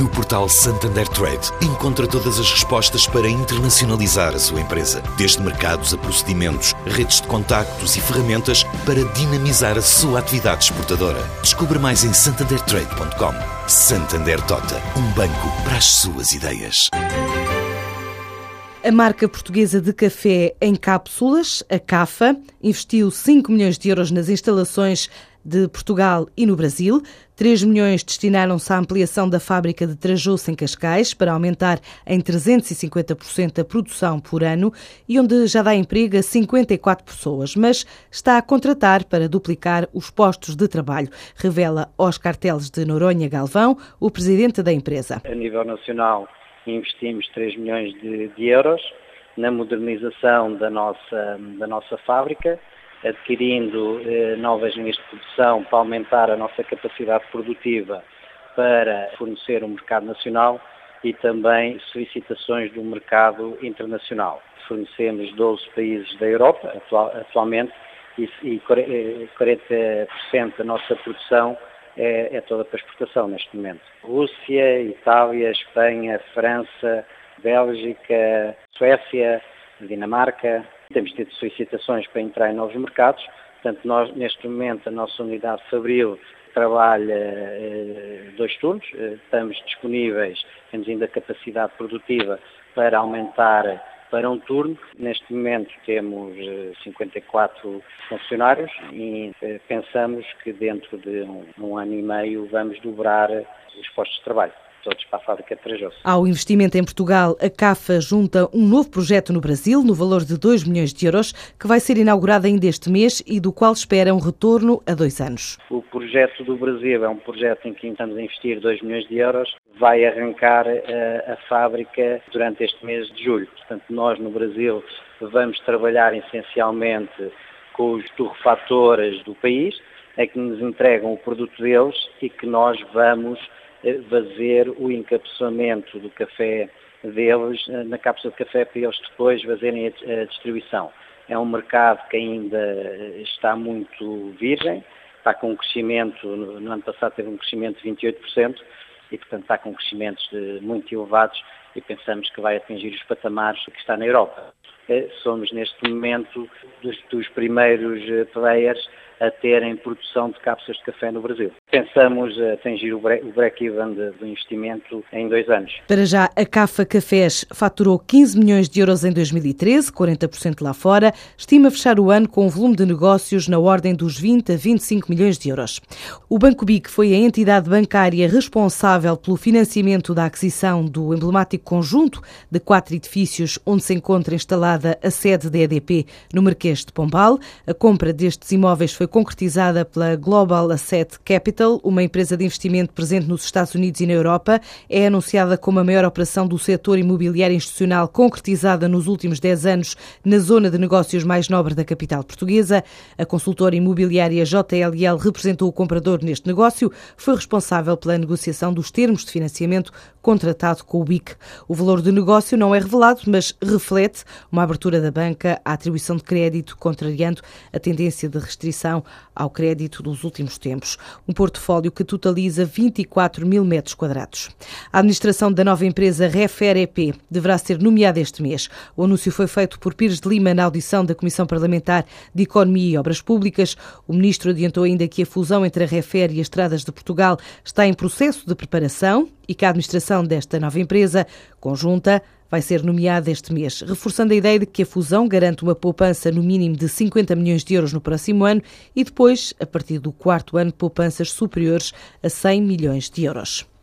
No portal Santander Trade, encontra todas as respostas para internacionalizar a sua empresa, desde mercados a procedimentos, redes de contactos e ferramentas para dinamizar a sua atividade exportadora. Descubra mais em santandertrade.com. Santander Tota, um banco para as suas ideias. A marca portuguesa de café em cápsulas, a CAFA, investiu 5 milhões de euros nas instalações de Portugal e no Brasil. 3 milhões destinaram-se à ampliação da fábrica de Trajoso em Cascais para aumentar em 350% a produção por ano e onde já dá emprego a 54 pessoas, mas está a contratar para duplicar os postos de trabalho, revela Oscar Teles de Noronha Galvão, o presidente da empresa. A nível nacional investimos 3 milhões de, de euros na modernização da nossa, da nossa fábrica adquirindo eh, novas linhas de produção para aumentar a nossa capacidade produtiva para fornecer o um mercado nacional e também solicitações do mercado internacional. Fornecemos 12 países da Europa atual, atualmente e, e 40% da nossa produção é, é, toda para exportação neste momento. Rússia, Itália, Espanha, França, Bélgica, Suécia, Dinamarca, temos tido solicitações para entrar em novos mercados, portanto, nós, neste momento, a nossa unidade Fabril trabalha eh, dois turnos, eh, estamos disponíveis, temos ainda capacidade produtiva para aumentar para um turno. Neste momento temos 54 eh, funcionários e eh, pensamos que dentro de um, um ano e meio vamos dobrar os postos de trabalho todos para a fábrica de Trajoso. Ao investimento em Portugal, a CAFA junta um novo projeto no Brasil, no valor de 2 milhões de euros, que vai ser inaugurado ainda este mês e do qual espera um retorno a dois anos. O projeto do Brasil é um projeto em que estamos a investir 2 milhões de euros, vai arrancar a, eh, a fábrica durante este mês de julho. Portanto, nós no Brasil vamos trabalhar essencialmente com os torrefatores do país, é que nos entregam o produto deles e que nós vamos fazer o encapsulamento do café deles eh, na cápsula de café para eles depois fazerem a distribuição. É um mercado que ainda está muito virgem, está com um crescimento, no ano passado teve um crescimento de 28% e, portanto, está com crescimentos muito elevados e pensamos que vai atingir os patamares que está na Europa. Eh, somos, neste momento, dos, dos primeiros eh, players a terem produção de cápsulas de café no Brasil. Pensamos atingir o break-even do investimento em dois anos. Para já, a CAFA Cafés faturou 15 milhões de euros em 2013, 40% lá fora. Estima fechar o ano com um volume de negócios na ordem dos 20 a 25 milhões de euros. O Banco BIC foi a entidade bancária responsável pelo financiamento da aquisição do emblemático conjunto de quatro edifícios onde se encontra instalada a sede da EDP no Marquês de Pombal. A compra destes imóveis foi foi concretizada pela Global Asset Capital, uma empresa de investimento presente nos Estados Unidos e na Europa. É anunciada como a maior operação do setor imobiliário institucional concretizada nos últimos 10 anos na zona de negócios mais nobre da capital portuguesa. A consultora imobiliária JLL representou o comprador neste negócio, foi responsável pela negociação dos termos de financiamento contratado com o BIC. O valor do negócio não é revelado, mas reflete uma abertura da banca à atribuição de crédito, contrariando a tendência de restrição ao crédito dos últimos tempos. Um portfólio que totaliza 24 mil metros quadrados. A administração da nova empresa Refer EP deverá ser nomeada este mês. O anúncio foi feito por Pires de Lima na audição da Comissão Parlamentar de Economia e Obras Públicas. O ministro adiantou ainda que a fusão entre a Refer e as Estradas de Portugal está em processo de preparação e que a administração desta nova empresa conjunta vai ser nomeada este mês, reforçando a ideia de que a fusão garante uma poupança no mínimo de 50 milhões de euros no próximo ano e depois, a partir do quarto ano, poupanças superiores a 100 milhões de euros.